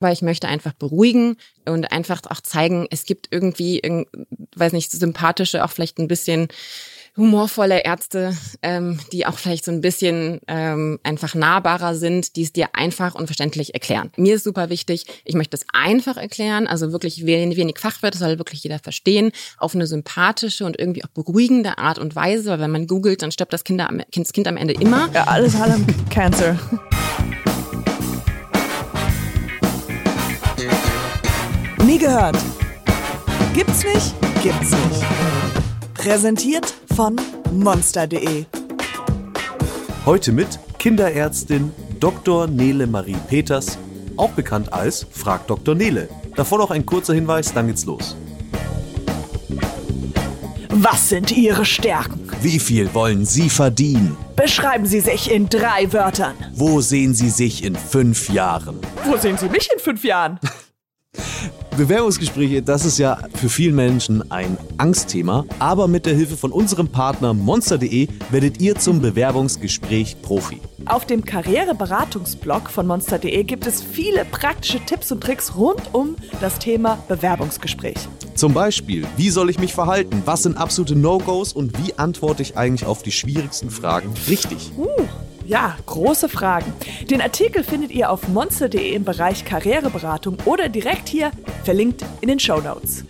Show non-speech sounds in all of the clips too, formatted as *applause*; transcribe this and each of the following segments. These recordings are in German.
weil ich möchte einfach beruhigen und einfach auch zeigen, es gibt irgendwie, weiß nicht, sympathische, auch vielleicht ein bisschen humorvolle Ärzte, ähm, die auch vielleicht so ein bisschen ähm, einfach nahbarer sind, die es dir einfach und verständlich erklären. Mir ist super wichtig, ich möchte es einfach erklären, also wirklich wenig, wenig Fachwörter, soll wirklich jeder verstehen, auf eine sympathische und irgendwie auch beruhigende Art und Weise, weil wenn man googelt, dann stirbt das Kind am, das kind am Ende immer. Ja, alles am Cancer. Nie gehört. Gibt's nicht? Gibt's nicht. Präsentiert von monster.de. Heute mit Kinderärztin Dr. Nele Marie Peters, auch bekannt als Frag Dr. Nele. Davor noch ein kurzer Hinweis, dann geht's los. Was sind Ihre Stärken? Wie viel wollen Sie verdienen? Beschreiben Sie sich in drei Wörtern. Wo sehen Sie sich in fünf Jahren? Wo sehen Sie mich in fünf Jahren? *laughs* Bewerbungsgespräche, das ist ja für viele Menschen ein Angstthema. Aber mit der Hilfe von unserem Partner monster.de werdet ihr zum Bewerbungsgespräch Profi. Auf dem Karriereberatungsblog von monster.de gibt es viele praktische Tipps und Tricks rund um das Thema Bewerbungsgespräch. Zum Beispiel, wie soll ich mich verhalten? Was sind absolute No-Gos? Und wie antworte ich eigentlich auf die schwierigsten Fragen richtig? Uh. Ja, große Fragen. Den Artikel findet ihr auf monster.de im Bereich Karriereberatung oder direkt hier verlinkt in den Show Notes.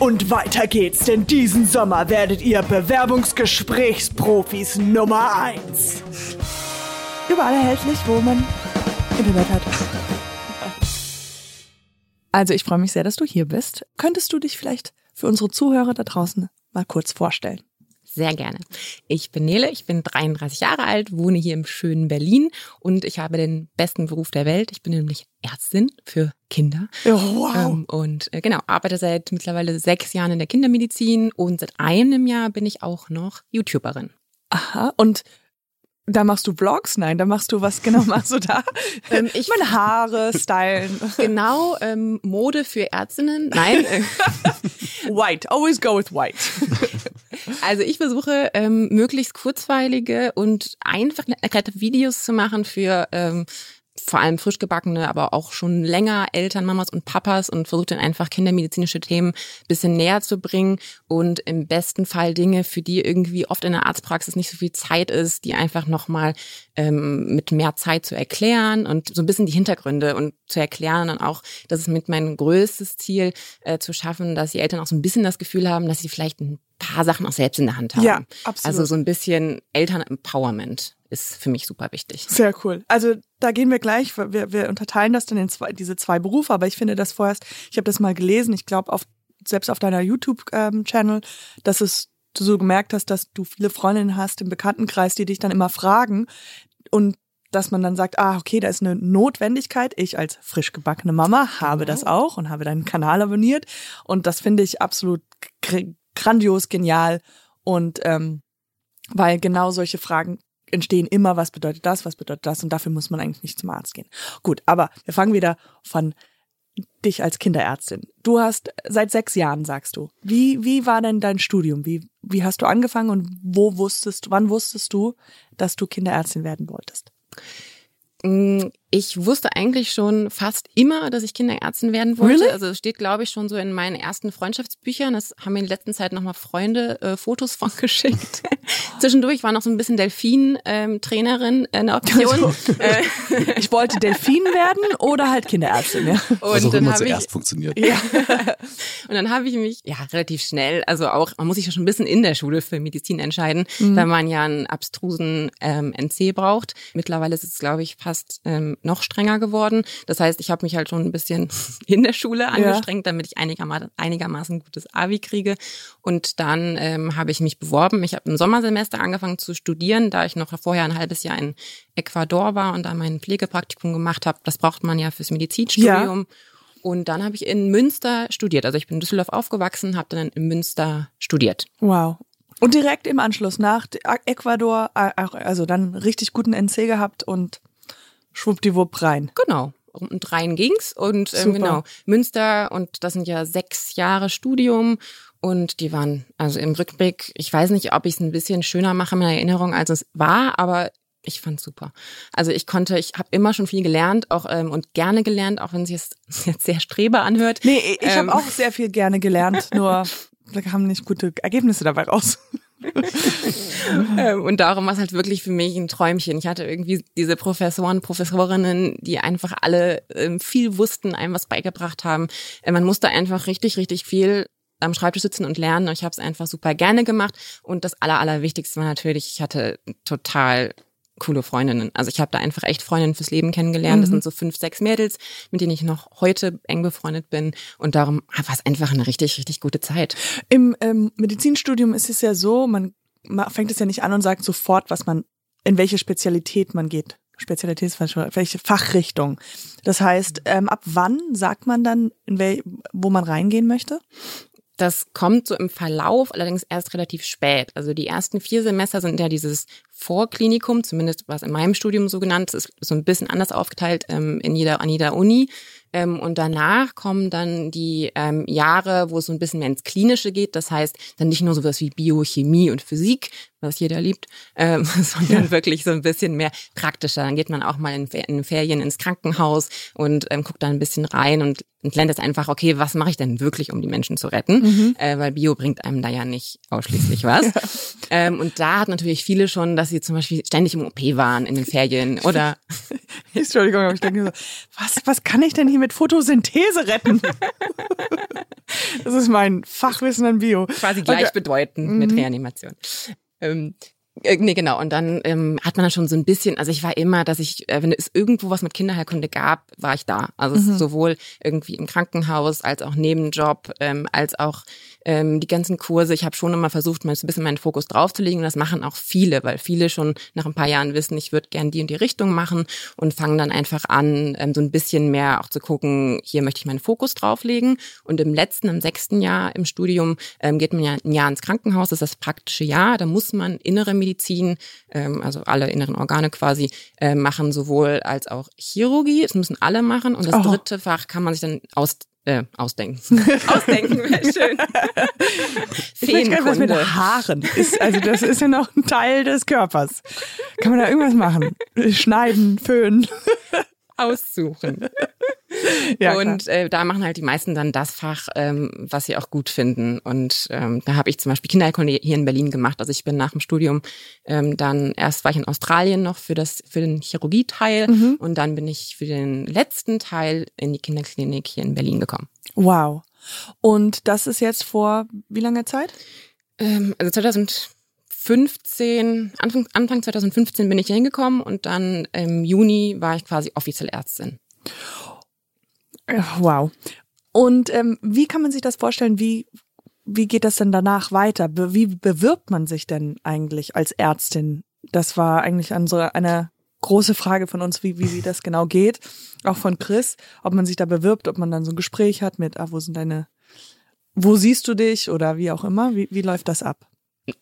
Und weiter geht's, denn diesen Sommer werdet ihr Bewerbungsgesprächsprofis Nummer 1. Überall erhältlich, wo man Internet hat. Also ich freue mich sehr, dass du hier bist. Könntest du dich vielleicht für unsere Zuhörer da draußen mal kurz vorstellen? Sehr gerne. Ich bin Nele, ich bin 33 Jahre alt, wohne hier im schönen Berlin und ich habe den besten Beruf der Welt. Ich bin nämlich Ärztin für Kinder. Oh, wow. Ähm, und äh, genau, arbeite seit mittlerweile sechs Jahren in der Kindermedizin und seit einem Jahr bin ich auch noch YouTuberin. Aha, und da machst du Vlogs? Nein, da machst du, was *laughs* genau machst du da? ähm, ich Meine Haare stylen. Genau, ähm, Mode für Ärztinnen. Nein. *laughs* white, always go with white. Also ich versuche, ähm, möglichst kurzweilige und einfach nette Videos zu machen für ähm, vor allem frisch gebackene, aber auch schon länger Eltern, Mamas und Papas und versucht dann einfach kindermedizinische Themen bisschen näher zu bringen und im besten Fall Dinge, für die irgendwie oft in der Arztpraxis nicht so viel Zeit ist, die einfach nochmal ähm, mit mehr Zeit zu erklären und so ein bisschen die Hintergründe und zu erklären und auch, das ist mit mein größtes Ziel, äh, zu schaffen, dass die Eltern auch so ein bisschen das Gefühl haben, dass sie vielleicht ein paar Sachen auch selbst in der Hand haben. Ja, absolut. Also so ein bisschen Eltern-Empowerment ist für mich super wichtig. Sehr cool. Also da gehen wir gleich, wir, wir unterteilen das dann in zwei, diese zwei Berufe, aber ich finde das vorerst, ich habe das mal gelesen, ich glaube auf selbst auf deiner YouTube-Channel, ähm, dass es du so gemerkt hast, dass du viele Freundinnen hast im Bekanntenkreis, die dich dann immer fragen und dass man dann sagt, ah, okay, da ist eine Notwendigkeit. Ich als frisch gebackene Mama habe genau. das auch und habe deinen Kanal abonniert. Und das finde ich absolut grandios, genial. Und ähm, weil genau solche Fragen entstehen immer, was bedeutet das, was bedeutet das und dafür muss man eigentlich nicht zum Arzt gehen. Gut, aber wir fangen wieder von dich als Kinderärztin. Du hast seit sechs Jahren, sagst du. Wie, wie war denn dein Studium? Wie, wie hast du angefangen und wo wusstest, wann wusstest du, dass du Kinderärztin werden wolltest? Ich wusste eigentlich schon fast immer, dass ich Kinderärztin werden wollte. Really? Also es steht, glaube ich, schon so in meinen ersten Freundschaftsbüchern. Das haben mir in letzter Zeit nochmal Freunde äh, Fotos von *laughs* geschickt. *laughs* Zwischendurch war noch so ein bisschen Delfin-Trainerin ähm, äh, eine Option. Also, *laughs* ich wollte Delfin werden oder halt Kinderärztin. Ja. Und also dann habe ich funktioniert. Ja. Und dann habe ich mich ja relativ schnell, also auch man muss sich ja schon ein bisschen in der Schule für Medizin entscheiden, mhm. weil man ja einen abstrusen ähm, NC braucht. Mittlerweile ist es, glaube ich, fast ähm, noch strenger geworden. Das heißt, ich habe mich halt schon ein bisschen *laughs* in der Schule angestrengt, ja. damit ich einigermaßen, einigermaßen gutes Abi kriege. Und dann ähm, habe ich mich beworben. Ich habe im Sommersemester angefangen zu studieren, da ich noch vorher ein halbes Jahr in Ecuador war und da mein Pflegepraktikum gemacht habe. Das braucht man ja fürs Medizinstudium. Ja. Und dann habe ich in Münster studiert. Also ich bin in Düsseldorf aufgewachsen, habe dann in Münster studiert. Wow. Und direkt im Anschluss nach Ecuador, also dann richtig guten NC gehabt und schwuppdiwupp rein. Genau. Und rein ging's und ähm, genau Münster und das sind ja sechs Jahre Studium und die waren also im Rückblick. Ich weiß nicht, ob ich es ein bisschen schöner mache in Erinnerung als es war, aber ich fand's super. Also ich konnte, ich habe immer schon viel gelernt, auch ähm, und gerne gelernt, auch wenn es jetzt, *laughs* jetzt sehr streber anhört. Nee, ich ähm. habe auch sehr viel gerne gelernt, nur *laughs* da kamen nicht gute Ergebnisse dabei raus. *laughs* Ähm, und darum war es halt wirklich für mich ein Träumchen. Ich hatte irgendwie diese Professoren, Professorinnen, die einfach alle ähm, viel wussten, einem was beigebracht haben. Äh, man musste einfach richtig, richtig viel am Schreibtisch sitzen und lernen. Und ich habe es einfach super gerne gemacht. Und das Aller, Allerwichtigste war natürlich, ich hatte total coole Freundinnen. Also ich habe da einfach echt Freundinnen fürs Leben kennengelernt. Mhm. Das sind so fünf, sechs Mädels, mit denen ich noch heute eng befreundet bin. Und darum war es einfach eine richtig, richtig gute Zeit. Im ähm, Medizinstudium ist es ja so, man fängt es ja nicht an und sagt sofort, was man, in welche Spezialität man geht. Spezialität ist welche Fachrichtung. Das heißt, ähm, ab wann sagt man dann, in wel, wo man reingehen möchte? Das kommt so im Verlauf allerdings erst relativ spät. Also die ersten vier Semester sind ja dieses Vorklinikum, zumindest was in meinem Studium so genannt ist, so ein bisschen anders aufgeteilt ähm, in jeder, an jeder Uni. Ähm, und danach kommen dann die ähm, Jahre, wo es so ein bisschen mehr ins Klinische geht. Das heißt, dann nicht nur sowas wie Biochemie und Physik, was jeder liebt, ähm, *laughs* sondern ja. wirklich so ein bisschen mehr praktischer. Dann geht man auch mal in, in Ferien ins Krankenhaus und ähm, guckt da ein bisschen rein und, und lernt jetzt einfach, okay, was mache ich denn wirklich, um die Menschen zu retten? Mhm. Äh, weil Bio bringt einem da ja nicht ausschließlich was. *laughs* Ja. Ähm, und da hat natürlich viele schon, dass sie zum Beispiel ständig im OP waren in den Ferien oder *laughs* Entschuldigung, aber ich denke so, was, was kann ich denn hier mit Photosynthese retten? das ist mein Fachwissen an Bio. Quasi gleichbedeutend okay. mit mhm. Reanimation. Ähm, äh, Nee, genau. Und dann ähm, hat man dann schon so ein bisschen, also ich war immer, dass ich, äh, wenn es irgendwo was mit Kinderheilkunde gab, war ich da. Also mhm. sowohl irgendwie im Krankenhaus als auch Nebenjob, ähm, als auch ähm, die ganzen Kurse. Ich habe schon immer versucht, mal so ein bisschen meinen Fokus draufzulegen. Und das machen auch viele, weil viele schon nach ein paar Jahren wissen, ich würde gern die und die Richtung machen und fangen dann einfach an, ähm, so ein bisschen mehr auch zu gucken, hier möchte ich meinen Fokus drauflegen. Und im letzten, im sechsten Jahr im Studium ähm, geht man ja ein Jahr ins Krankenhaus, das ist das praktische Jahr. Da muss man innere Medizin, ähm, also alle inneren Organe quasi, äh, machen, sowohl als auch Chirurgie. Das müssen alle machen. Und das oh. dritte Fach kann man sich dann aus äh, ausdenken. *laughs* ausdenken wäre *laughs* schön. Ich weiß gar was mit Haaren ist. Also das ist ja noch ein Teil des Körpers. Kann man da irgendwas machen? Schneiden, föhnen. Aussuchen. *laughs* Ja, und äh, da machen halt die meisten dann das Fach, ähm, was sie auch gut finden. Und ähm, da habe ich zum Beispiel Kinderheilkunde hier in Berlin gemacht. Also ich bin nach dem Studium ähm, dann erst war ich in Australien noch für das für den Chirurgie-Teil mhm. und dann bin ich für den letzten Teil in die Kinderklinik hier in Berlin gekommen. Wow. Und das ist jetzt vor wie langer Zeit? Ähm, also 2015, Anfang, Anfang 2015 bin ich hier hingekommen und dann im Juni war ich quasi offiziell Ärztin. Wow. Und ähm, wie kann man sich das vorstellen? Wie, wie geht das denn danach weiter? Wie bewirbt man sich denn eigentlich als Ärztin? Das war eigentlich unsere, eine große Frage von uns, wie, wie, wie das genau geht. Auch von Chris, ob man sich da bewirbt, ob man dann so ein Gespräch hat mit, ah, wo sind deine, wo siehst du dich oder wie auch immer. Wie, wie läuft das ab?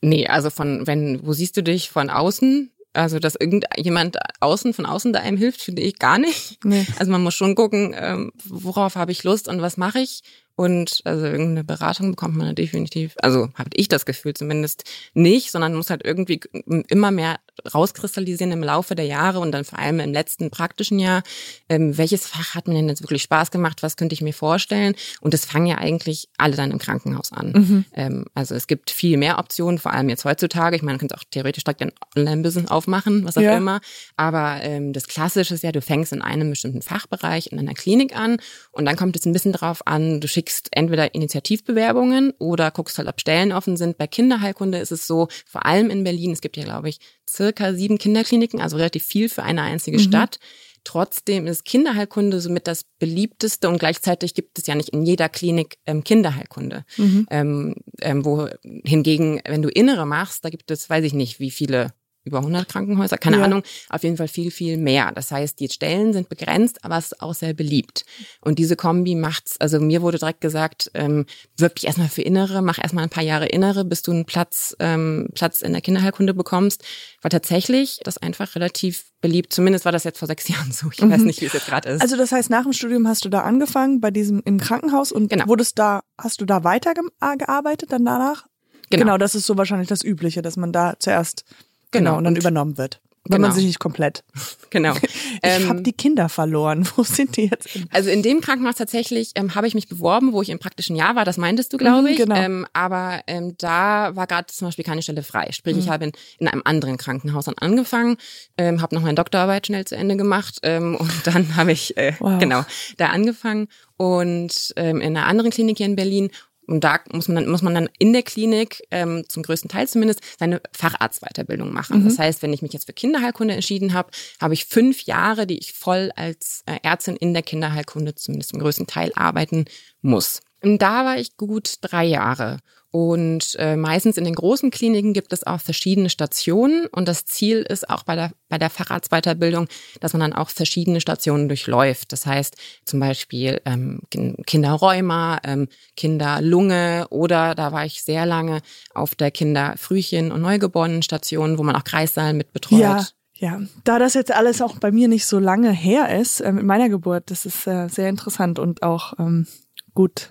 Nee, also von, wenn, wo siehst du dich von außen? Also, dass irgendjemand außen von außen da einem hilft, finde ich gar nicht. Nee. Also man muss schon gucken, ähm, worauf habe ich Lust und was mache ich. Und also irgendeine Beratung bekommt man definitiv, also habe ich das Gefühl zumindest nicht, sondern muss halt irgendwie immer mehr rauskristallisieren im Laufe der Jahre und dann vor allem im letzten praktischen Jahr, ähm, welches Fach hat mir denn jetzt wirklich Spaß gemacht, was könnte ich mir vorstellen? Und das fangen ja eigentlich alle dann im Krankenhaus an. Mhm. Ähm, also es gibt viel mehr Optionen, vor allem jetzt heutzutage. Ich meine, man könnte auch theoretisch direkt ein Online-Business aufmachen, was auch ja. immer. Aber ähm, das Klassische ist ja, du fängst in einem bestimmten Fachbereich in einer Klinik an und dann kommt es ein bisschen drauf an, du schickst entweder Initiativbewerbungen oder guckst halt, ob Stellen offen sind. Bei Kinderheilkunde ist es so, vor allem in Berlin, es gibt ja, glaube ich, circa sieben Kinderkliniken, also relativ viel für eine einzige mhm. Stadt. Trotzdem ist Kinderheilkunde somit das beliebteste und gleichzeitig gibt es ja nicht in jeder Klinik ähm, Kinderheilkunde. Mhm. Ähm, ähm, wo hingegen, wenn du Innere machst, da gibt es, weiß ich nicht, wie viele über 100 Krankenhäuser, keine ja. Ahnung, auf jeden Fall viel, viel mehr. Das heißt, die Stellen sind begrenzt, aber es ist auch sehr beliebt. Und diese Kombi macht's, also mir wurde direkt gesagt, ähm, wirb dich erstmal für Innere, mach erstmal ein paar Jahre Innere, bis du einen Platz, ähm, Platz in der Kinderheilkunde bekommst. War tatsächlich das einfach relativ beliebt. Zumindest war das jetzt vor sechs *laughs* Jahren so. Ich mhm. weiß nicht, wie es jetzt gerade ist. Also das heißt, nach dem Studium hast du da angefangen, bei diesem im Krankenhaus und genau. wurdest da, hast du da weitergearbeitet dann danach? Genau. genau, das ist so wahrscheinlich das Übliche, dass man da zuerst Genau, genau und dann übernommen wird. wenn Genau. man sich nicht komplett. *laughs* Genau. *laughs* Ich Ähm, habe die Kinder verloren. *laughs* Wo sind die jetzt? Also in dem Krankenhaus tatsächlich ähm, habe ich mich beworben, wo ich im praktischen Jahr war, das meintest du, glaube Mhm, ich. genau. Ähm, aber ähm, da war gerade zum Beispiel keine Stelle frei. Sprich, Mhm. ich habe in, in einem anderen Krankenhaus dann angefangen, ähm, habe noch meine Doktorarbeit schnell zu Ende gemacht ähm, und dann habe ich äh, Wow. genau da angefangen und ähm, in einer anderen Klinik hier in Berlin. Und da muss man dann, muss man dann in der Klinik, ähm, zum größten Teil zumindest, seine Facharztweiterbildung machen. Das heißt, wenn ich mich jetzt für Kinderheilkunde entschieden habe, habe ich fünf Jahre, die ich voll als äh, Ärztin in der Kinderheilkunde zumindest zum größten Teil arbeiten muss. Und da war ich gut drei Jahre. Und äh, meistens in den großen Kliniken gibt es auch verschiedene Stationen. Und das Ziel ist auch bei der, bei der Facharztweiterbildung, dass man dann auch verschiedene Stationen durchläuft. Das heißt zum Beispiel ähm, Kin- Kinderrheuma, ähm, Kinderlunge oder da war ich sehr lange auf der Kinderfrühchen- und Neugeborenenstation, wo man auch Kreissaal mit betreut. Ja, ja. Da das jetzt alles auch bei mir nicht so lange her ist, äh, mit meiner Geburt, das ist äh, sehr interessant und auch ähm, gut,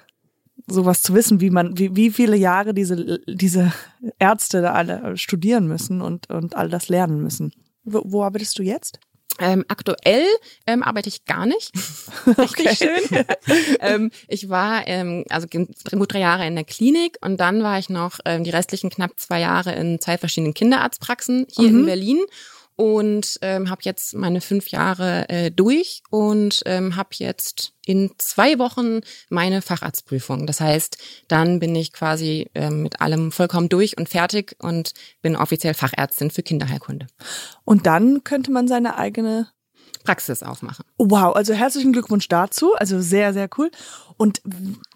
sowas zu wissen, wie man, wie, wie viele Jahre diese, diese Ärzte da alle studieren müssen und, und all das lernen müssen. Wo, wo arbeitest du jetzt? Ähm, aktuell ähm, arbeite ich gar nicht. *laughs* Richtig schön. *laughs* ähm, ich war ähm, also gut drei Jahre in der Klinik und dann war ich noch ähm, die restlichen knapp zwei Jahre in zwei verschiedenen Kinderarztpraxen hier Mhm. in Berlin und ähm, habe jetzt meine fünf Jahre äh, durch und ähm, habe jetzt in zwei Wochen meine Facharztprüfung. Das heißt, dann bin ich quasi ähm, mit allem vollkommen durch und fertig und bin offiziell Fachärztin für Kinderheilkunde. Und dann könnte man seine eigene Praxis aufmachen. Wow, also herzlichen Glückwunsch dazu. Also sehr, sehr cool. Und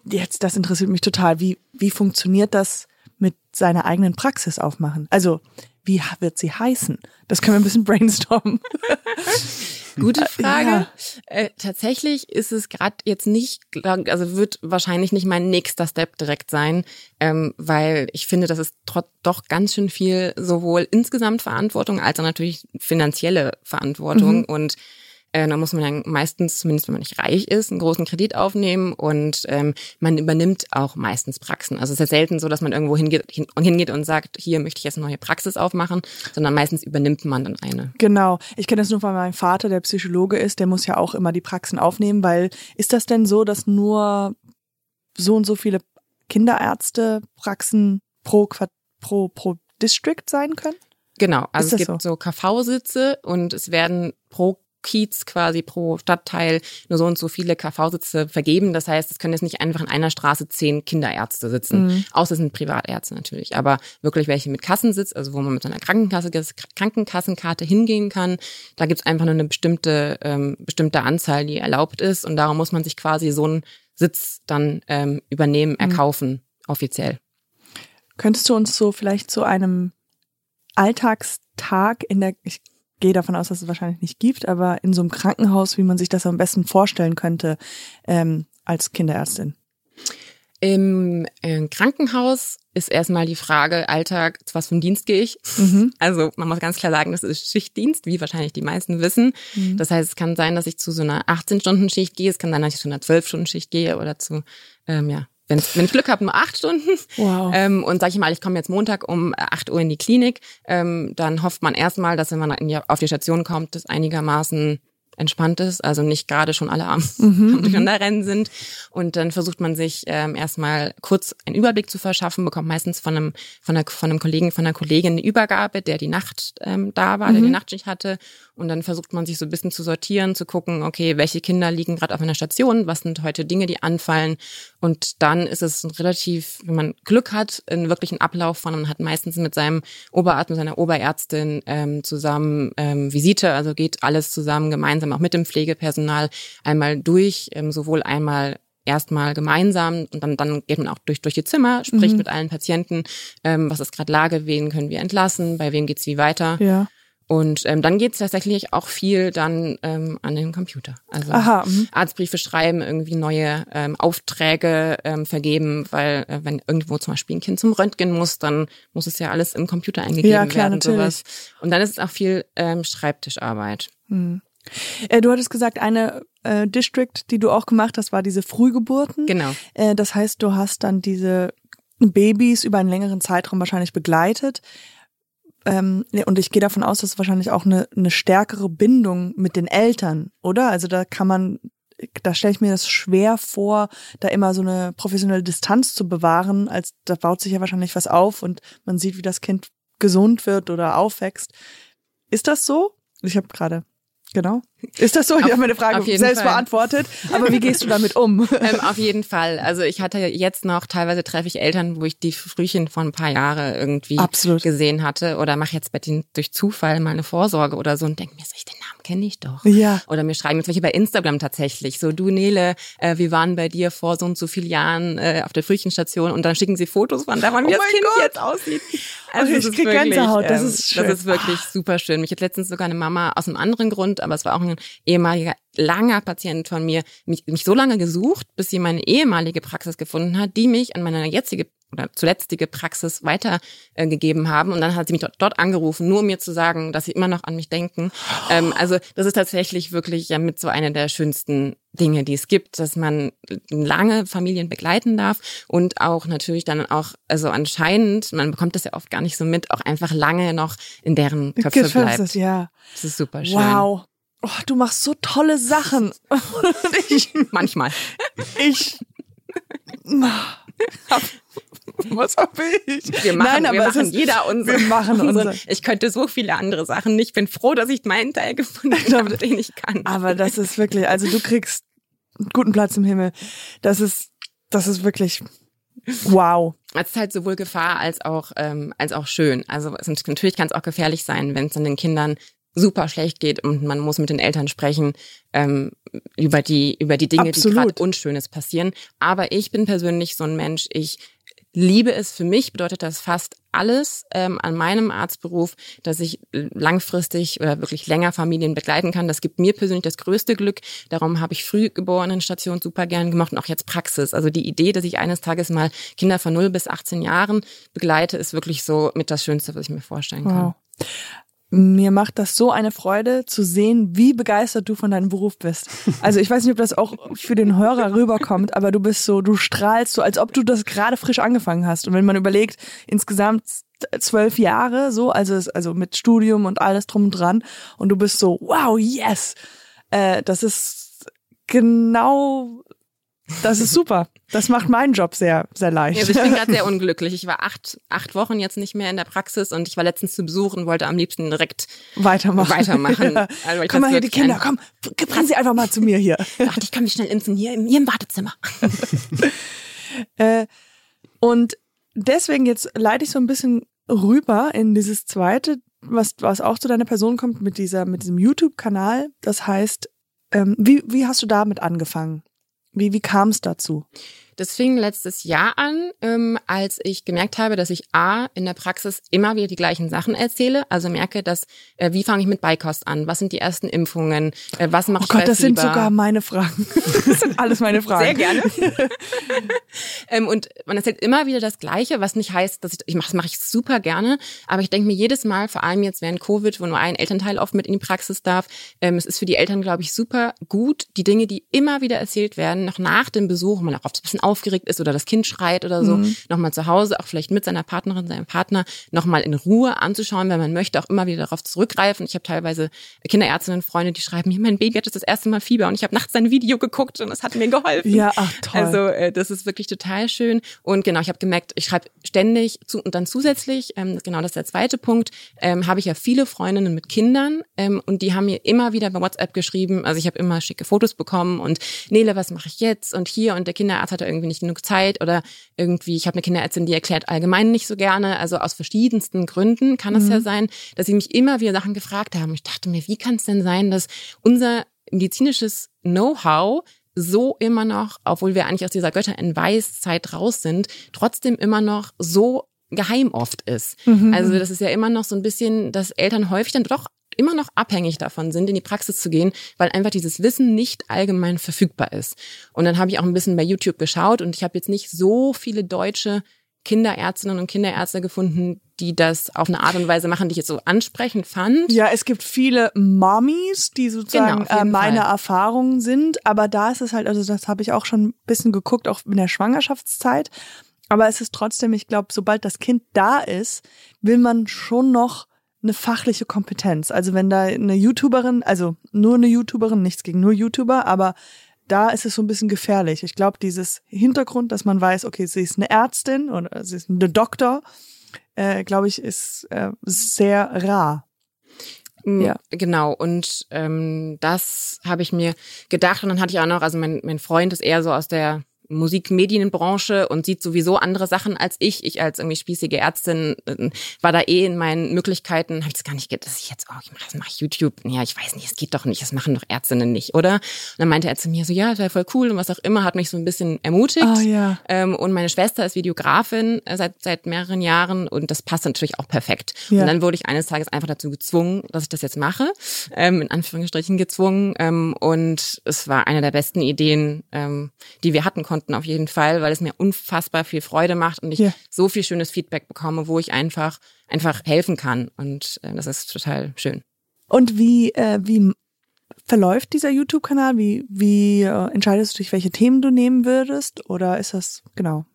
jetzt, das interessiert mich total. Wie, wie funktioniert das mit seiner eigenen Praxis aufmachen? Also, wie wird sie heißen? Das können wir ein bisschen brainstormen. *laughs* Gute Frage. ja. Äh, tatsächlich ist es gerade jetzt nicht, also wird wahrscheinlich nicht mein nächster Step direkt sein, ähm, weil ich finde, das ist trotz doch ganz schön viel sowohl insgesamt Verantwortung als auch natürlich finanzielle Verantwortung und äh, da muss man dann meistens, zumindest wenn man nicht reich ist, einen großen Kredit aufnehmen und ähm, man übernimmt auch meistens Praxen. Also es ist ja selten so, dass man irgendwo hingeht, hin, hingeht und sagt, hier möchte ich jetzt eine neue Praxis aufmachen, sondern meistens übernimmt man dann eine. Genau. Ich kenne das nur von meinem Vater, der Psychologe ist. Der muss ja auch immer die Praxen aufnehmen, weil ist das denn so, dass nur so und so viele Kinderärzte Praxen pro, pro, pro District sein können? Genau, also es gibt so, KV-Sitze und es werden pro Kiez quasi pro Stadtteil nur so und so viele KV-Sitze vergeben. Das heißt, es können jetzt nicht einfach in einer Straße zehn Kinderärzte sitzen, Mhm. außer es sind Privatärzte natürlich, aber wirklich welche mit Kassensitz, also wo man mit seiner Krankenkasse, Krankenkassenkarte hingehen kann. Da gibt's einfach nur eine bestimmte ähm, bestimmte Anzahl, die erlaubt ist und darum muss man sich quasi so einen Sitz dann ähm, übernehmen, Mhm. erkaufen, offiziell. Könntest du uns so vielleicht zu einem Alltagstag in der, ich gehe davon aus, dass es wahrscheinlich nicht gibt, aber in so einem Krankenhaus, wie man sich das am besten vorstellen könnte ähm, als Kinderärztin? Im äh, Krankenhaus ist erstmal die Frage, Alltag, zu was für einen Dienst gehe ich? Mhm. Also man muss ganz klar sagen, das ist Schichtdienst, wie wahrscheinlich die meisten wissen. Mhm. Das heißt, es kann sein, dass ich zu so einer 18-Stunden-Schicht gehe, es kann sein, dass ich zu einer 12-Stunden-Schicht gehe oder zu, ähm, ja, wenn, ich Glück habe, nur acht Stunden. Wow. Ähm, und sag ich mal, ich komme jetzt Montag um 8 Uhr in die Klinik, ähm, dann hofft man erstmal, dass wenn man die, auf die Station kommt, das einigermaßen entspannt ist, also nicht gerade schon alle am, Mhm, *laughs* am Durcheinanderrennen sind. Und dann versucht man sich ähm, erstmal kurz einen Überblick zu verschaffen, bekommt meistens von einem, von, einer, von einem Kollegen, von einer Kollegin eine Übergabe, der die Nacht ähm, da war, der die Nachtschicht hatte. Und dann versucht man sich so ein bisschen zu sortieren, zu gucken, okay, welche Kinder liegen gerade auf einer Station, was sind heute Dinge, die anfallen. Und dann ist es relativ, wenn man Glück hat, einen wirklichen Ablauf von, man hat meistens mit seinem Oberarzt, mit seiner Oberärztin ähm, zusammen ähm, Visite, also geht alles zusammen gemeinsam, auch mit dem Pflegepersonal einmal durch, ähm, sowohl einmal erstmal gemeinsam und dann, dann geht man auch durch, durch die Zimmer, spricht mit allen Patienten, ähm, was ist gerade Lage, wen können wir entlassen, bei wem geht's wie weiter. Ja. Und ähm, dann geht's tatsächlich auch viel dann ähm, an den Computer. Also Aha. mhm. Arztbriefe schreiben, irgendwie neue ähm, Aufträge ähm, vergeben, weil äh, wenn irgendwo zum Beispiel ein Kind zum Röntgen muss, dann muss es ja alles im Computer eingegeben Ja, klar, werden. natürlich. Sowas. Und dann ist es auch viel ähm, Schreibtischarbeit. Äh, du hattest gesagt, eine äh, District, die du auch gemacht hast, war diese Frühgeburten. Genau. Äh, das heißt, du hast dann diese Babys über einen längeren Zeitraum wahrscheinlich begleitet. Ähm, und ich gehe davon aus, dass wahrscheinlich auch eine, eine stärkere Bindung mit den Eltern, oder? Also da kann man, da stelle ich mir das schwer vor, da immer so eine professionelle Distanz zu bewahren, als da baut sich ja wahrscheinlich was auf und man sieht, wie das Kind gesund wird oder aufwächst. Ist das so? Ich habe gerade Genau. Ist das so? Ich habe meine Frage selbst Fall. beantwortet. Aber wie gehst du damit um? *laughs* Ähm, auf jeden Fall. Also ich hatte jetzt noch, teilweise treffe ich Eltern, wo ich die Frühchen von ein paar Jahre irgendwie Absolut. gesehen hatte oder mache jetzt bei denen durch Zufall mal eine Vorsorge oder so und denke mir, soll ich den Namen kenne ich doch. Ja. Oder mir schreiben jetzt welche bei Instagram tatsächlich. So, du Nele, äh, wir waren bei dir vor so und so vielen Jahren äh, auf der Frühchenstation und dann schicken sie Fotos von da, wie oh das Kind Gott. jetzt aussieht. Also ich krieg Gänsehaut, das ähm, ist schön. Das ist wirklich super schön. Mich hat letztens sogar eine Mama aus einem anderen Grund, aber es war auch ein ehemaliger langer Patient von mir, mich, mich so lange gesucht, bis sie meine ehemalige Praxis gefunden hat, die mich an meine jetzige oder zuletztige Praxis weitergegeben äh, haben. Und dann hat sie mich dort, dort, angerufen, nur um mir zu sagen, dass sie immer noch an mich denken. Ähm, also das ist tatsächlich wirklich ja mit so einer der schönsten Dinge, die es gibt, dass man lange Familien begleiten darf und auch natürlich dann auch, also anscheinend, man bekommt das ja oft gar nicht so mit, auch einfach lange noch in deren Köpfe Gefällt bleibt. Ja. Das ist super schön. Wow. Oh, du machst so tolle Sachen. *laughs* ich, Manchmal. Ich was hab ich? Wir machen, Nein, wir machen ist, jeder unsere. Wir machen unsere. Ich könnte so viele andere Sachen. Ich bin froh, dass ich meinen Teil gefunden *laughs* habe, den ich kann. Aber das ist wirklich, also du kriegst einen guten Platz im Himmel. Das ist, das ist wirklich wow. Es ist halt sowohl Gefahr als auch, ähm, als auch schön. Also es, natürlich kann es auch gefährlich sein, wenn es dann den Kindern super schlecht geht und man muss mit den Eltern sprechen ähm, über die über die Dinge, Absolut. die gerade Unschönes passieren. Aber ich bin persönlich so ein Mensch. Ich liebe es. Für mich bedeutet das fast alles ähm, an meinem Arztberuf, dass ich langfristig oder wirklich länger Familien begleiten kann. Das gibt mir persönlich das größte Glück. Darum habe ich Frühgeborenenstation super gern gemacht und auch jetzt Praxis. Also die Idee, dass ich eines Tages mal Kinder von 0 bis 18 Jahren begleite, ist wirklich so mit das Schönste, was ich mir vorstellen kann. Wow. Mir macht das so eine Freude zu sehen, wie begeistert du von deinem Beruf bist. Also ich weiß nicht, ob das auch für den Hörer rüberkommt, aber du bist so, du strahlst so, als ob du das gerade frisch angefangen hast. Und wenn man überlegt, insgesamt zwölf Jahre so, also also mit Studium und alles drum und dran, und du bist so, wow, yes, äh, das ist genau das ist super. Das macht meinen Job sehr, sehr leicht. Also ich bin gerade sehr unglücklich. Ich war acht, acht Wochen jetzt nicht mehr in der Praxis und ich war letztens zu Besuch und wollte am liebsten direkt weitermachen. weitermachen. *laughs* Ja. Also komm mal hier, die Kinder, komm, bring sie einfach mal zu mir hier. *laughs* Dachte, ich kann mich schnell impfen, hier, hier im Wartezimmer. *laughs* äh, und deswegen jetzt leite ich so ein bisschen rüber in dieses zweite, was, was auch zu deiner Person kommt, mit dieser, mit diesem YouTube-Kanal. Das heißt, ähm, wie, wie hast du damit angefangen? Wie, wie kam es dazu? Das fing letztes Jahr an, ähm, als ich gemerkt habe, dass ich A, in der Praxis immer wieder die gleichen Sachen erzähle. Also merke, dass, äh, wie fange ich mit Beikost an? Was sind die ersten Impfungen? Äh, was mache oh ich Gott, das sind sogar meine Fragen. *laughs* Das sind alles meine Fragen. Sehr gerne. *laughs* ähm, und man erzählt immer wieder das Gleiche, was nicht heißt, dass ich, ich mache das mache ich super gerne. Aber ich denke mir jedes Mal, vor allem jetzt während Covid, wo nur ein Elternteil oft mit in die Praxis darf, ähm, es ist für die Eltern, glaube ich, super gut, die Dinge, die immer wieder erzählt werden, noch nach dem Besuch, man auch oft ein bisschen aufgeregt ist oder das Kind schreit oder so, mhm. nochmal zu Hause, auch vielleicht mit seiner Partnerin, seinem Partner, nochmal in Ruhe anzuschauen, wenn man möchte, auch immer wieder darauf zurückgreifen. Ich habe teilweise Kinderärztinnen, Freunde, die schreiben, mein Baby hat das erste Mal Fieber und ich habe nachts ein Video geguckt und das hat mir geholfen. Ja, ach toll. Also äh, das ist wirklich total schön. Und genau, ich habe gemerkt, ich schreibe ständig zu, und dann zusätzlich, ähm, genau das ist der zweite Punkt, ähm, habe ich ja viele Freundinnen mit Kindern ähm, und die haben mir immer wieder bei WhatsApp geschrieben, also ich habe immer schicke Fotos bekommen und Nele, was mache ich jetzt? Und hier und der Kinderarzt hatte irgendwie nicht genug genug Zeit oder irgendwie, ich habe eine Kinderärztin, die erklärt allgemein nicht so gerne. Also aus verschiedensten Gründen kann es mhm. ja sein, dass sie mich immer wieder Sachen gefragt haben. Ich dachte mir, wie kann es denn sein, dass unser medizinisches Know-how so immer noch, obwohl wir eigentlich aus dieser Götter in Weißzeit raus sind, trotzdem immer noch so geheim oft ist. Mhm. Also das ist ja immer noch so ein bisschen, dass Eltern häufig dann doch immer noch abhängig davon sind, in die Praxis zu gehen, weil einfach dieses Wissen nicht allgemein verfügbar ist. Und dann habe ich auch ein bisschen bei YouTube geschaut und ich habe jetzt nicht so viele deutsche Kinderärztinnen und Kinderärzte gefunden, die das auf eine Art und Weise machen, die ich jetzt so ansprechend fand. Ja, es gibt viele Mommies, die sozusagen genau, äh, meine Fall. Erfahrungen sind, aber da ist es halt, also das habe ich auch schon ein bisschen geguckt, auch in der Schwangerschaftszeit. Aber es ist trotzdem, ich glaube, sobald das Kind da ist, will man schon noch eine fachliche Kompetenz. Also wenn da eine YouTuberin, also nur eine YouTuberin, nichts gegen nur YouTuber, aber da ist es so ein bisschen gefährlich. Ich glaube, dieses Hintergrund, dass man weiß, okay, sie ist eine Ärztin oder sie ist eine Doktor, äh, glaube ich, ist äh, sehr rar. Mm, ja. Genau, und ähm, das habe ich mir gedacht. Und dann hatte ich auch noch, also mein, mein Freund ist eher so aus der Musikmedienbranche und sieht sowieso andere Sachen als ich. Ich als irgendwie spießige Ärztin äh, war da eh in meinen Möglichkeiten, habe ich das gar nicht gedacht, dass ich jetzt, oh, ich mache mach YouTube. Ja, ich weiß nicht, es geht doch nicht, das machen doch Ärztinnen nicht, oder? Und dann meinte er zu mir so, ja, das wäre voll cool und was auch immer, hat mich so ein bisschen ermutigt. Oh, ja. Ähm, und meine Schwester ist Videografin äh, seit, seit mehreren Jahren und das passt natürlich auch perfekt. Ja. Und dann wurde ich eines Tages einfach dazu gezwungen, dass ich das jetzt mache, ähm, in Anführungsstrichen gezwungen. Ähm, und es war eine der besten Ideen, ähm, die wir hatten konnten konnten auf jeden Fall, weil es mir unfassbar viel Freude macht und ich Ja. so viel schönes Feedback bekomme, wo ich einfach einfach helfen kann und äh, das ist total schön. Und wie, äh, wie verläuft dieser YouTube-Kanal? Wie, wie äh, entscheidest du dich, welche Themen du nehmen würdest? Oder ist das, genau.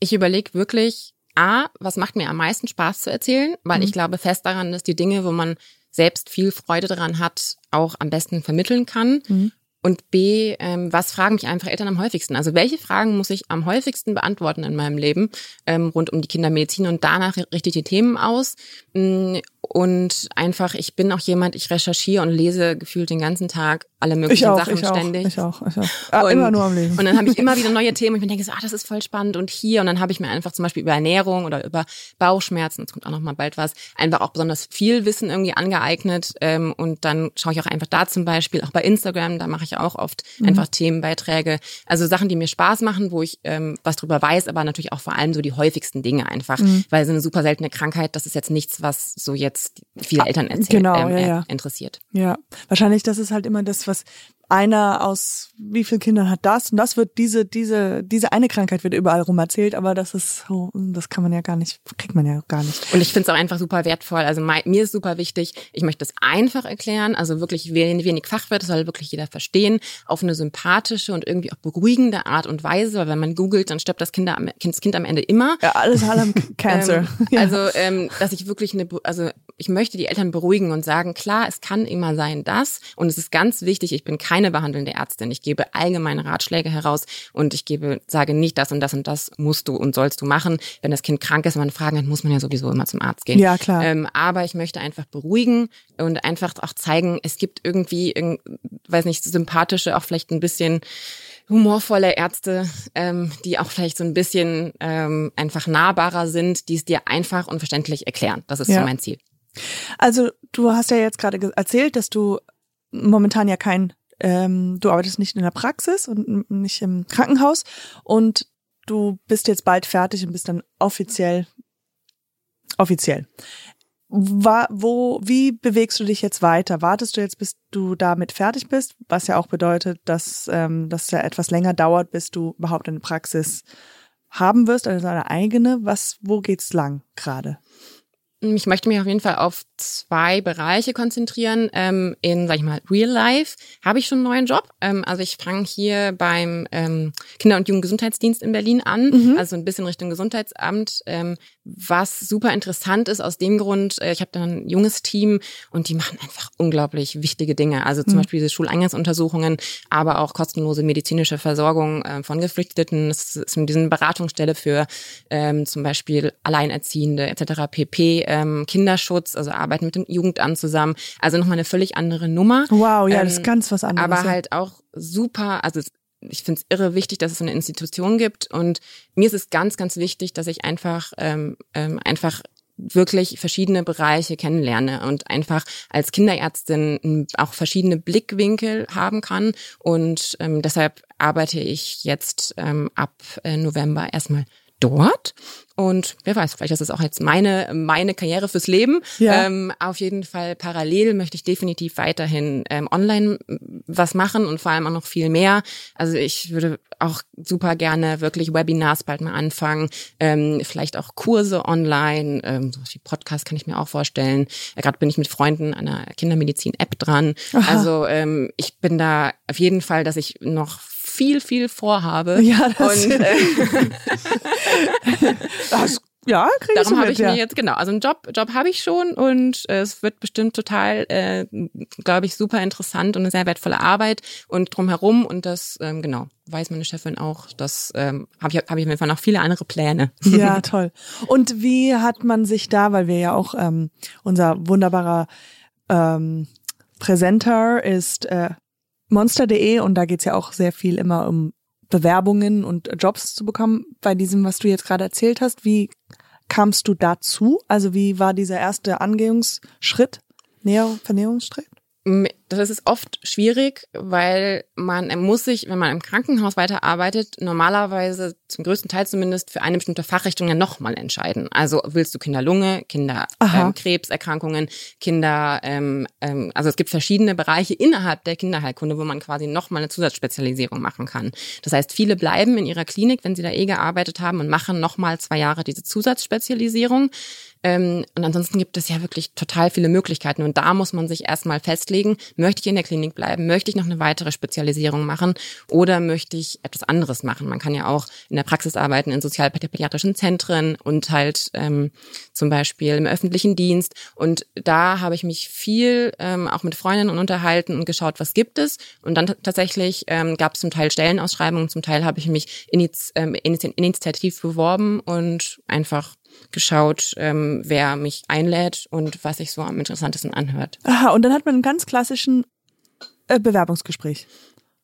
Ich überlege wirklich, A, was macht mir am meisten Spaß zu erzählen, weil Mhm. ich glaube fest daran, dass die Dinge, wo man selbst viel Freude daran hat, auch am besten vermitteln kann. Mhm. Und B, ähm, was fragen mich einfach Eltern am häufigsten? Also welche Fragen muss ich am häufigsten beantworten in meinem Leben ähm, rund um die Kindermedizin und danach richte ich die Themen aus. Mm, Und einfach, ich bin auch jemand, ich recherchiere und lese gefühlt den ganzen Tag alle Ich möglichen auch, Sachen ich auch, ständig. ich auch, ich auch. Ah, Und- immer nur am Leben. Und dann habe ich immer *laughs* wieder neue Themen und ich mir denke so, ah, das ist voll spannend und hier und dann habe ich mir einfach zum Beispiel über Ernährung oder über Bauchschmerzen, es kommt auch noch mal bald was, einfach auch besonders viel Wissen irgendwie angeeignet ähm, und dann schaue ich auch einfach da zum Beispiel, auch bei Instagram, da mache ich auch oft einfach Themenbeiträge, also Sachen, die mir Spaß machen, wo ich ähm, was drüber weiß, aber natürlich auch vor allem so die häufigsten Dinge einfach, weil so eine super seltene Krankheit, das ist jetzt nichts, was so jetzt viele Eltern erzählen, genau, ähm, ja, äh, ja. interessiert. Ja, wahrscheinlich, das ist halt immer das, was einer aus wie vielen Kindern hat das und das wird diese diese diese eine Krankheit wird überall rum erzählt, aber das ist so, das kann man ja gar nicht, kriegt man ja gar nicht. Und ich finde es auch einfach super wertvoll. Also mir ist super wichtig, ich möchte es einfach erklären, also wirklich wenig, wenig Fachwörter, das soll wirklich jeder verstehen, auf eine sympathische und irgendwie auch beruhigende Art und Weise, weil wenn man googelt, dann stirbt das, Kinder am, das Kind am Ende immer. Ja, alles am *laughs* Cancer. Ähm, ja. Also, ähm, dass ich wirklich eine, also ich möchte die Eltern beruhigen und sagen, klar, es kann immer sein, das. Und es ist ganz wichtig, ich bin keine behandelnde Ärztin. Ich gebe allgemeine Ratschläge heraus und ich gebe, sage nicht, das und das und das musst du und sollst du machen. Wenn das Kind krank ist, wenn man Fragen hat, muss man ja sowieso immer zum Arzt gehen. Ja, klar. Ähm, aber ich möchte einfach beruhigen und einfach auch zeigen, es gibt irgendwie, irgend- weiß nicht, sympathische, auch vielleicht ein bisschen humorvolle Ärzte, ähm, die auch vielleicht so ein bisschen ähm, einfach nahbarer sind, die es dir einfach und verständlich erklären. Das ist Ja. so mein Ziel. Also du hast ja jetzt gerade ge- erzählt, dass du momentan ja kein, ähm, du arbeitest nicht in der Praxis und nicht im Krankenhaus und du bist jetzt bald fertig und bist dann offiziell, offiziell. Wa- wo, wie bewegst du dich jetzt weiter? Wartest du jetzt, bis du damit fertig bist? Was ja auch bedeutet, dass ähm, das ja etwas länger dauert, bis du überhaupt eine Praxis haben wirst, also eine eigene. Was, wo geht's lang gerade? Ich möchte mich auf jeden Fall auf zwei Bereiche konzentrieren. Ähm, in, sag ich mal, Real Life habe ich schon einen neuen Job. Ähm, also ich fange hier beim ähm, Kinder- und Jugendgesundheitsdienst in Berlin an, also ein bisschen Richtung Gesundheitsamt, ähm, was super interessant ist aus dem Grund, äh, ich habe da ein junges Team und die machen einfach unglaublich wichtige Dinge. Also zum Beispiel diese Schuleingangsuntersuchungen, aber auch kostenlose medizinische Versorgung äh, von Geflüchteten. Es ist in diesen Beratungsstelle für ähm, zum Beispiel Alleinerziehende etc. pp. Ähm, Kinderschutz, also arbeiten mit dem Jugendamt zusammen. Also nochmal eine völlig andere Nummer. Wow, ja, Ähm, das ist ganz was anderes. Aber halt auch super, also ich finde es irre wichtig, dass es so eine Institution gibt. Und mir ist es ganz, ganz wichtig, dass ich einfach, ähm, ähm, einfach wirklich verschiedene Bereiche kennenlerne und einfach als Kinderärztin auch verschiedene Blickwinkel haben kann. Und ähm, deshalb arbeite ich jetzt ähm, ab äh, November erstmal dort. Und wer weiß, vielleicht ist es auch jetzt meine, meine Karriere fürs Leben. Ja. Ähm, auf jeden Fall parallel möchte ich definitiv weiterhin ähm, online m, was machen und vor allem auch noch viel mehr. Also ich würde auch super gerne wirklich Webinars bald mal anfangen, ähm, vielleicht auch Kurse online, ähm, sowas wie Podcast kann ich mir auch vorstellen. Äh, Gerade bin ich mit Freunden an einer Kindermedizin-App dran. Aha. Also ähm, ich bin da auf jeden Fall, dass ich noch viel, viel vorhabe. Ja, das- und, äh, *laughs* Das Ja, krieg Darum habe ich ja. mir jetzt, genau, also einen Job, Job habe ich schon und äh, es wird bestimmt total, äh, glaube ich, super interessant und eine sehr wertvolle Arbeit und drumherum und das, ähm, genau, weiß meine Chefin auch, das ähm, habe ich, hab ich auf jeden Fall noch viele andere Pläne. Ja, *laughs* toll. Und wie hat man sich da, weil wir ja auch ähm, unser wunderbarer ähm, Präsenter ist äh, monster.de und da geht's ja auch sehr viel immer um Bewerbungen und Jobs zu bekommen. Bei diesem, was du jetzt gerade erzählt hast, wie kamst du dazu? Also wie war dieser erste Angehungsschritt, Näher, Vernäherungsschritt? Das ist oft schwierig, weil man muss sich, wenn man im Krankenhaus weiterarbeitet, normalerweise zum größten Teil zumindest für eine bestimmte Fachrichtung ja nochmal entscheiden. Also willst du Kinderlunge, Kinderkrebserkrankungen, Kinder, ähm, ähm, also es gibt verschiedene Bereiche innerhalb der Kinderheilkunde, wo man quasi nochmal eine Zusatzspezialisierung machen kann. Das heißt, viele bleiben in ihrer Klinik, wenn sie da eh gearbeitet haben und machen nochmal zwei Jahre diese Zusatzspezialisierung. Ähm, und ansonsten gibt es ja wirklich total viele Möglichkeiten. Und da muss man sich erstmal festlegen, möchte ich in der Klinik bleiben, möchte ich noch eine weitere Spezialisierung machen oder möchte ich etwas anderes machen. Man kann ja auch in der Praxis arbeiten, in sozialpädiatrischen Zentren und halt ähm, zum Beispiel im öffentlichen Dienst. Und da habe ich mich viel ähm, auch mit Freundinnen unterhalten und geschaut, was gibt es. Und dann tatsächlich ähm, gab es zum Teil Stellenausschreibungen, zum Teil habe ich mich ähm, initiativ beworben und einfach geschaut, ähm, wer mich einlädt und was sich so am interessantesten anhört. Aha, und dann hat man einen ganz klassischen äh, Bewerbungsgespräch.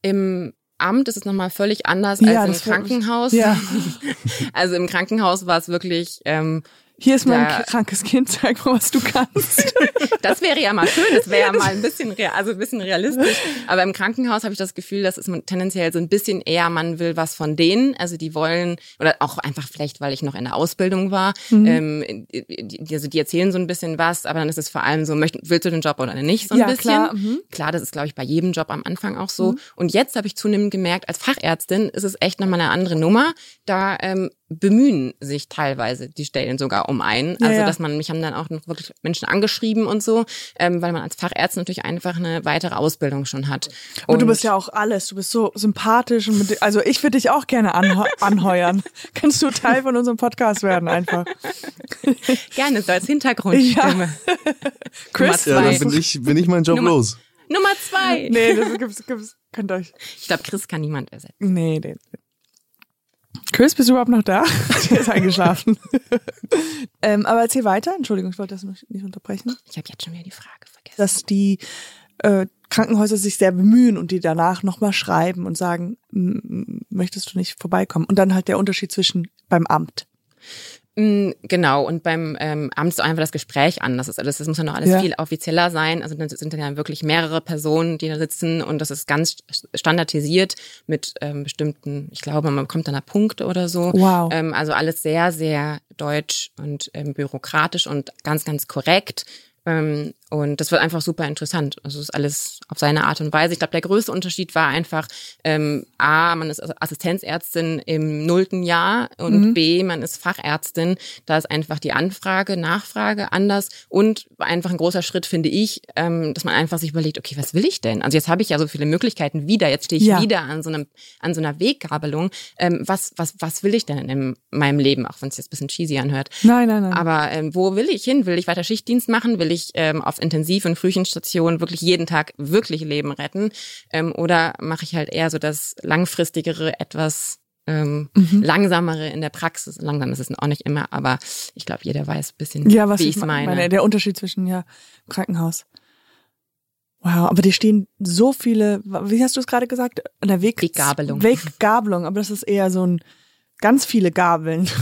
Im Amt ist es nochmal völlig anders Ja, als im. Krankenhaus. Ja. *laughs* Also im Krankenhaus war es wirklich, ähm, Hier ist mein Ja. krankes Kind, zeig mal, was du kannst. *laughs* das wäre ja mal schön, das wäre ja mal ein bisschen, also ein bisschen realistisch. Aber im Krankenhaus habe ich das Gefühl, dass es man tendenziell so ein bisschen eher, man will was von denen. Also die wollen, oder auch einfach vielleicht, weil ich noch in der Ausbildung war, Mhm. ähm, die, also die erzählen so ein bisschen was, aber dann ist es vor allem so, möcht, willst du den Job oder nicht, so ein Ja, bisschen. klar, mhm. Klar, das ist, glaube ich, bei jedem Job am Anfang auch so. Und jetzt habe ich zunehmend gemerkt, als Fachärztin ist es echt nochmal eine andere Nummer. Da ähm, bemühen sich teilweise die Stellen sogar um einen. Ja, also, ja. dass man, mich haben dann auch noch wirklich Menschen angeschrieben und so, ähm, weil man als Fachärztin natürlich einfach eine weitere Ausbildung schon hat. Und du bist ja auch alles. Du bist so sympathisch. Und mit, also ich würde dich auch gerne anhe *laughs* anheuern. Kannst du Teil von unserem Podcast werden einfach. *laughs* gerne so als Hintergrundstimme. *laughs* Chris? Ja, dann bin ich, bin ich mein Job Nummer- los. Nummer zwei. Nee, das gibt's, gibt's, könnt ihr euch. Ich glaube, Chris kann niemand ersetzen. Nee, nee. Chris, bist du überhaupt noch da? *laughs* Der ist eingeschlafen. *laughs* ähm, aber erzähl weiter. Entschuldigung, ich wollte das nicht unterbrechen. Ich habe jetzt schon wieder die Frage vergessen. Dass die äh, Krankenhäuser sich sehr bemühen und die danach nochmal schreiben und sagen, "M- m- möchtest du nicht vorbeikommen? Und dann halt der Unterschied zwischen beim Amt. Mm, Genau, und beim ähm, Amt ist einfach das Gespräch anders. Das, ist alles, das muss ja noch alles Ja. viel offizieller sein. Also dann sind dann ja wirklich mehrere Personen, die da sitzen und das ist ganz standardisiert mit ähm, bestimmten, ich glaube, man bekommt dann da Punkte oder so. Wow. Ähm, also alles sehr, sehr deutsch und ähm, bürokratisch und ganz, ganz korrekt. Ähm, und das wird einfach super interessant. Also es ist alles auf seine Art und Weise. Ich glaube, der größte Unterschied war einfach, ähm, A, man ist Assistenzärztin im nullten Jahr und B, man ist Fachärztin. Da ist einfach die Anfrage, Nachfrage anders und einfach ein großer Schritt, finde ich, ähm, dass man einfach sich überlegt, okay, was will ich denn? Also jetzt habe ich ja so viele Möglichkeiten wieder, jetzt stehe ich Ja. wieder an so einem, an so einer Weggabelung. Ähm, was, was, was will ich denn in meinem Leben, auch wenn es jetzt ein bisschen cheesy anhört? Nein, nein, nein. Aber ähm, wo will ich hin? Will ich weiter Schichtdienst machen? Will ich ähm, auf Intensiv- und Frühchenstationen wirklich jeden Tag wirklich Leben retten? Ähm, oder mache ich halt eher so das langfristigere, etwas ähm, Mhm. langsamere in der Praxis? Langsam ist es auch nicht immer, aber ich glaube, jeder weiß ein bisschen, ja, was wie ich ich es meine. meine. Der Unterschied zwischen ja Krankenhaus. Wow, aber dir stehen so viele, wie hast du es gerade gesagt? An der Weg Weggabelung. Weggabelung, aber das ist eher so ein ganz viele Gabeln. *laughs*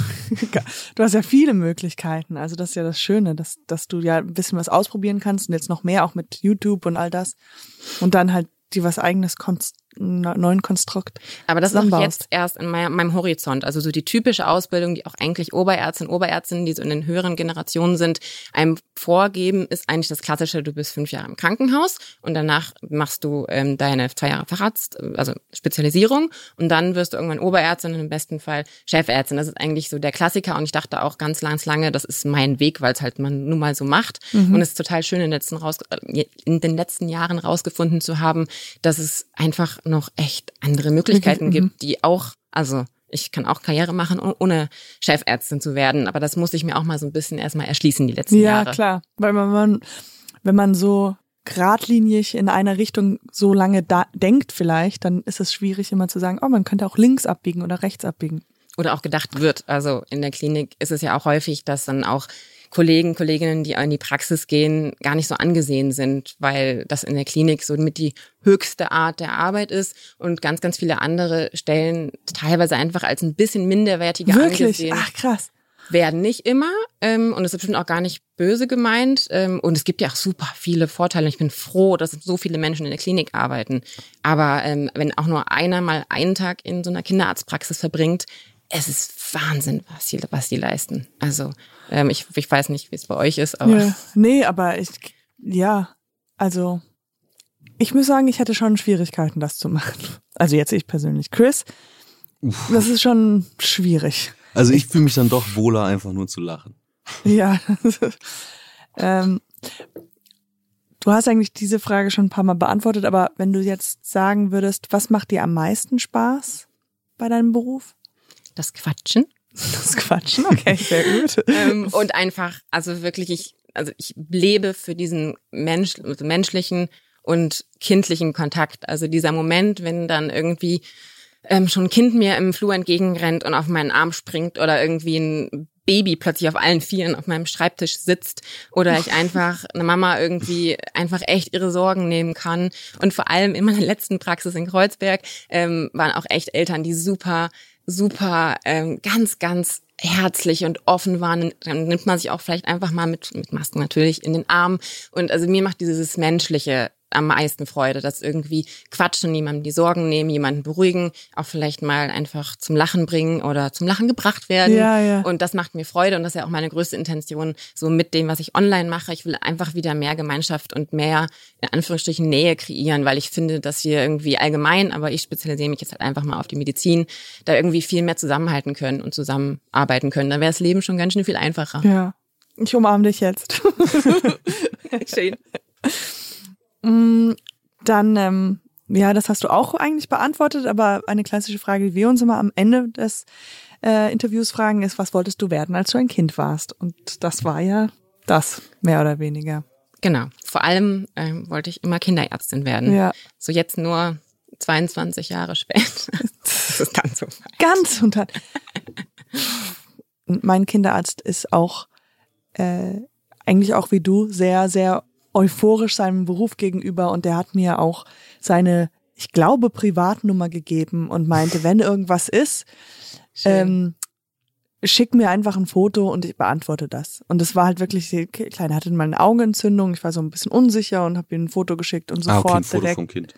Du hast ja viele Möglichkeiten. Also das ist ja das Schöne, dass, dass du ja ein bisschen was ausprobieren kannst und jetzt noch mehr auch mit YouTube und all das. Und dann halt dir was eigenes Konst neuen Konstrukt. Aber das ist auch jetzt erst in meinem, meinem Horizont. Also so die typische Ausbildung, die auch eigentlich Oberärztinnen, Oberärztinnen, die so in den höheren Generationen sind, einem vorgeben, ist eigentlich das Klassische, du bist fünf Jahre im Krankenhaus und danach machst du ähm, deine zwei Jahre Facharzt, also Spezialisierung und dann wirst du irgendwann Oberärztin und im besten Fall Chefärztin. Das ist eigentlich so der Klassiker und ich dachte auch ganz, ganz lange, das ist mein Weg, weil es halt man nun mal so macht. Und es ist total schön in den letzten, raus, äh, in den letzten Jahren rausgefunden zu haben, dass es einfach noch echt andere Möglichkeiten *laughs* gibt, die auch, also ich kann auch Karriere machen, ohne Chefärztin zu werden. Aber das muss ich mir auch mal so ein bisschen erstmal erschließen die letzten ja, Jahre. Ja, klar. Weil man, wenn man so geradlinig in einer Richtung so lange da denkt vielleicht, dann ist es schwierig immer zu sagen, oh, man könnte auch links abbiegen oder rechts abbiegen. Oder auch gedacht wird. Also in der Klinik ist es ja auch häufig, dass dann auch Kollegen, Kolleginnen, die in die Praxis gehen, gar nicht so angesehen sind, weil das in der Klinik so mit die höchste Art der Arbeit ist und ganz, ganz viele andere Stellen teilweise einfach als ein bisschen minderwertiger Wirklich? angesehen. Ach krass. Werden nicht immer ähm, und es ist bestimmt auch gar nicht böse gemeint ähm, und es gibt ja auch super viele Vorteile. Ich bin froh, dass so viele Menschen in der Klinik arbeiten. Aber ähm, wenn auch nur einer mal einen Tag in so einer Kinderarztpraxis verbringt, es ist Wahnsinn, was die, was die leisten. Also ähm, ich, ich weiß nicht, wie es bei euch ist, aber. Ja. Nee, aber ich, ja, also ich muss sagen, ich hatte schon Schwierigkeiten, das zu machen. Also jetzt ich persönlich. Chris, Uff. das ist schon schwierig. Also ich fühle mich dann doch wohler, einfach nur zu lachen. Ja. ähm, du hast eigentlich diese Frage schon ein paar Mal beantwortet, aber wenn du jetzt sagen würdest, was macht dir am meisten Spaß bei deinem Beruf? Das Quatschen. Das Quatschen, okay, sehr gut. *laughs* ähm, und einfach, also wirklich, ich, also ich lebe für diesen Mensch, menschlichen und kindlichen Kontakt. Also dieser Moment, wenn dann irgendwie ähm, schon ein Kind mir im Flur entgegenrennt und auf meinen Arm springt oder irgendwie ein Baby plötzlich auf allen Vieren auf meinem Schreibtisch sitzt oder ich einfach eine Mama irgendwie einfach echt ihre Sorgen nehmen kann. Und vor allem in meiner letzten Praxis in Kreuzberg ähm, waren auch echt Eltern, die super super ähm, ganz, ganz herzlich und offen waren, dann nimmt man sich auch vielleicht einfach mal mit, mit Masken natürlich in den Arm. Und also mir macht dieses Menschliche am meisten Freude, dass irgendwie quatschen, jemandem die Sorgen nehmen, jemanden beruhigen, auch vielleicht mal einfach zum Lachen bringen oder zum Lachen gebracht werden. Ja, ja. Und das macht mir Freude und das ist ja auch meine größte Intention, so mit dem, was ich online mache. Ich will einfach wieder mehr Gemeinschaft und mehr, in Anführungsstrichen, Nähe kreieren, weil ich finde, dass wir irgendwie allgemein, aber ich spezialisiere mich jetzt halt einfach mal auf die Medizin, da irgendwie viel mehr zusammenhalten können und zusammenarbeiten können. Dann wäre das Leben schon ganz schön viel einfacher. Ja. Ich umarme dich jetzt. *laughs* Schön. Mm, dann, ähm, ja, das hast du auch eigentlich beantwortet, aber eine klassische Frage, die wir uns immer am Ende des äh, Interviews fragen, ist, was wolltest du werden, als du ein Kind warst? Und das war ja das, mehr oder weniger. Genau. Vor allem ähm, wollte ich immer Kinderärztin werden. Ja. So jetzt nur 22 Jahre später. *laughs* das ist ganz so weit. Ganz und dann. mein Kinderarzt ist auch äh, eigentlich auch wie du sehr, sehr euphorisch seinem Beruf gegenüber und der hat mir auch seine, ich glaube, Privatnummer gegeben und meinte, wenn irgendwas ist, ähm, schick mir einfach ein Foto und ich beantworte das. Und es war halt wirklich, die Kleine hatte mal eine Augenentzündung, ich war so ein bisschen unsicher und habe ihm ein Foto geschickt und sofort ah, okay, ein Foto direkt. Vom kind.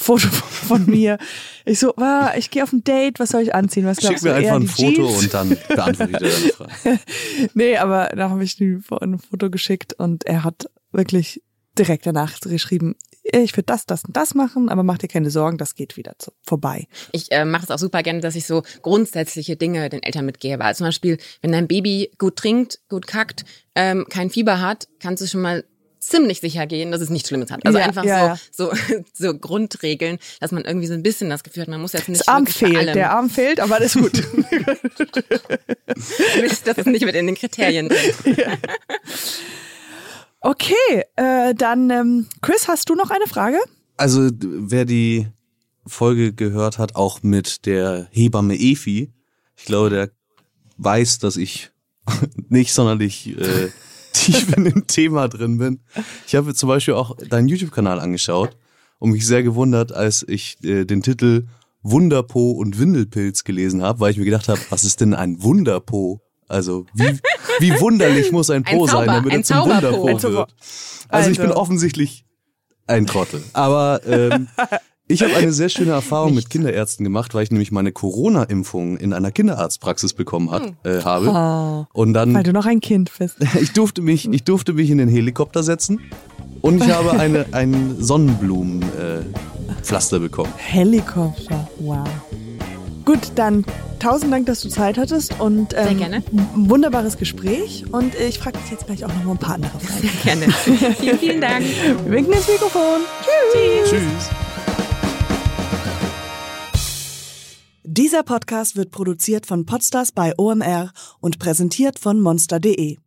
Foto von mir. Ich so, ah, ich gehe auf ein Date, was soll ich anziehen? Was Schick mir einfach ein Foto Jeans? und dann beantworte ich dir deine *laughs* Frage. nee, aber da habe ich ihm ein Foto geschickt und er hat wirklich direkt danach geschrieben, ich würde das, das und das machen, aber mach dir keine Sorgen, das geht wieder zu, vorbei. Ich äh, mache es auch super gerne, dass ich so grundsätzliche Dinge den Eltern mitgebe. Also zum Beispiel, wenn dein Baby gut trinkt, gut kackt, ähm, kein Fieber hat, kannst du schon mal ziemlich sicher gehen, dass es nichts Schlimmes hat. Also ja, einfach ja, so, so, *laughs* so Grundregeln, dass man irgendwie so ein bisschen das Gefühl hat, man muss jetzt nicht. Das Arm fehlt, der Arm fehlt, aber ist gut. *laughs* das ist nicht mit in den Kriterien drin. *laughs* Okay, äh, dann ähm, Chris, hast du noch eine Frage? Also wer die Folge gehört hat, auch mit der Hebamme Efi, ich glaube, der weiß, dass ich *laughs* nicht sonderlich äh, *laughs* tief in dem Thema drin bin. Ich habe zum Beispiel auch deinen YouTube-Kanal angeschaut und mich sehr gewundert, als ich äh, den Titel Wunderpo und Windelpilz gelesen habe, weil ich mir gedacht habe, was ist denn ein Wunderpo? Also wie, wie wunderlich *laughs* muss ein Po ein sein, damit er zum Wunderpo wird. Also, also ich bin also. offensichtlich ein Trottel. Aber ähm, *laughs* ich habe eine sehr schöne Erfahrung Nicht. mit Kinderärzten gemacht, weil ich nämlich meine Corona-Impfung in einer Kinderarztpraxis bekommen hat, hm. äh, habe. Oh, und dann, weil du noch ein Kind bist. *laughs* ich durfte mich, ich durfte mich in den Helikopter setzen und ich habe eine, ein Sonnenblumenpflaster äh, bekommen. Helikopter, wow. Gut, dann tausend Dank, dass du Zeit hattest und ähm, Sehr gerne. ein wunderbares Gespräch. Und ich frage dich jetzt gleich auch noch mal ein paar andere Fragen. Sehr gerne. vielen, vielen Dank. Wir winken ins Mikrofon. Tschüss. Tschüss. Dieser Podcast wird produziert von Podstars bei OMR und präsentiert von monster.de.